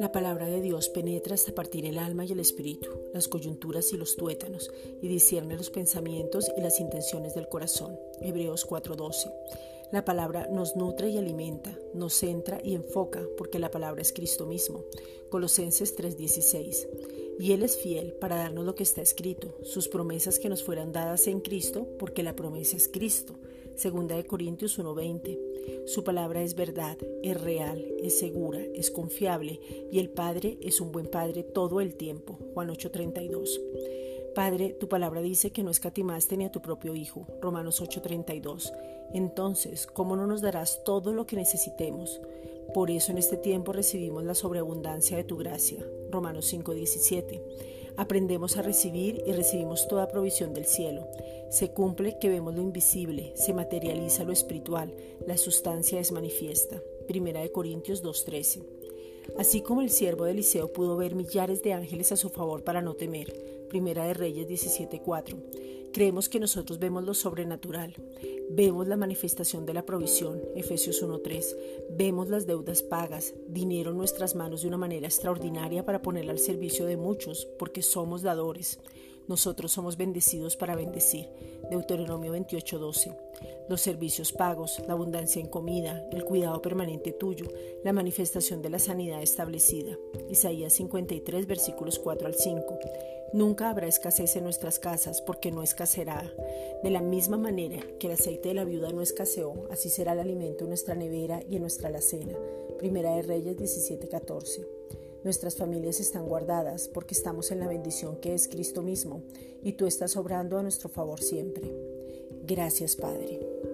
La palabra de Dios penetra hasta partir el alma y el espíritu, las coyunturas y los tuétanos, y discierne los pensamientos y las intenciones del corazón. Hebreos 4:12. La palabra nos nutre y alimenta, nos centra y enfoca, porque la palabra es Cristo mismo. Colosenses 3:16. Y Él es fiel para darnos lo que está escrito, sus promesas que nos fueran dadas en Cristo, porque la promesa es Cristo. Segunda de Corintios 1:20. Su palabra es verdad, es real, es segura, es confiable y el Padre es un buen Padre todo el tiempo. Juan 8:32. Padre, tu palabra dice que no escatimaste ni a tu propio Hijo. Romanos 8:32. Entonces, ¿cómo no nos darás todo lo que necesitemos? Por eso en este tiempo recibimos la sobreabundancia de tu gracia. Romanos 5:17. Aprendemos a recibir y recibimos toda provisión del cielo. Se cumple que vemos lo invisible, se materializa lo espiritual, la sustancia es manifiesta. Primera de Corintios 2:13. Así como el siervo de Eliseo pudo ver millares de ángeles a su favor para no temer. Primera de Reyes 17:4. Creemos que nosotros vemos lo sobrenatural. Vemos la manifestación de la provisión, Efesios 1.3. Vemos las deudas pagas, dinero en nuestras manos de una manera extraordinaria para ponerla al servicio de muchos, porque somos dadores. Nosotros somos bendecidos para bendecir. Deuteronomio 28:12. Los servicios pagos, la abundancia en comida, el cuidado permanente tuyo, la manifestación de la sanidad establecida. Isaías 53 versículos 4 al 5. Nunca habrá escasez en nuestras casas porque no escaseará. De la misma manera que el aceite de la viuda no escaseó, así será el alimento en nuestra nevera y en nuestra alacena. Primera de Reyes 17:14. Nuestras familias están guardadas porque estamos en la bendición que es Cristo mismo y tú estás obrando a nuestro favor siempre. Gracias Padre.